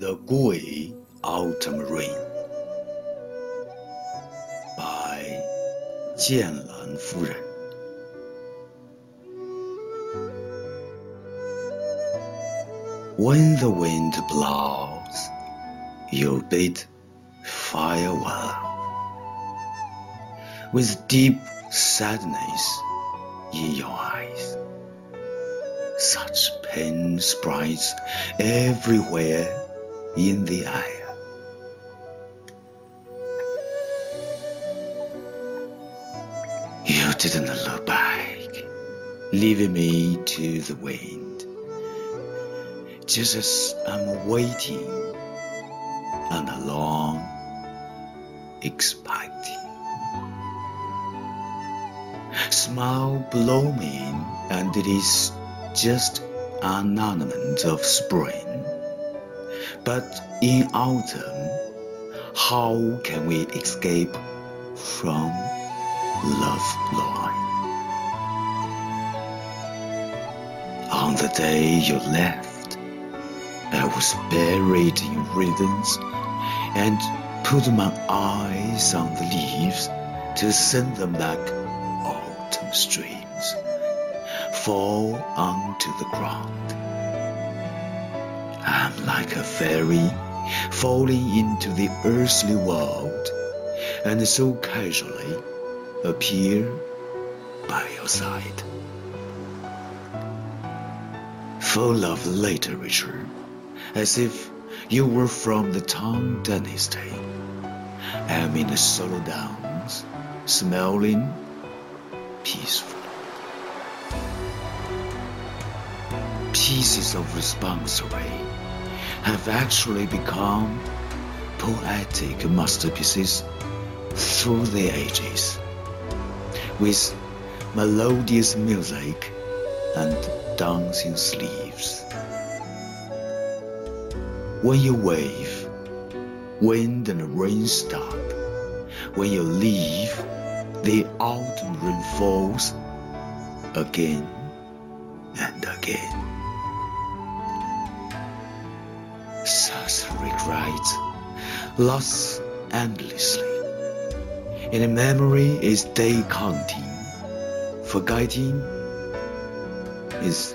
The Gooey Autumn Rain by 剑兰夫人。When the wind blows, you bid farewell with deep sadness in your eyes. Such pain spreads everywhere in the air. You didn't look back, leaving me to the wind. Just as I'm waiting and alone, expecting. Smile blooming, and it is just an ornament of spring. But in autumn, how can we escape from love line? On the day you left, I was buried in ribbons and put my eyes on the leaves to send them like autumn streams fall onto the ground. I'm like a fairy falling into the earthly world and so casually appear by your side. Full of literature, as if you were from the Tang Dynasty. I'm in the solo downs, smelling peaceful. Pieces of responsory have actually become poetic masterpieces through the ages, with melodious music and dancing sleeves. When you wave, wind and rain stop. When you leave, the autumn rain falls again and again. Such regret lasts endlessly. In a memory is day counting. Forgetting is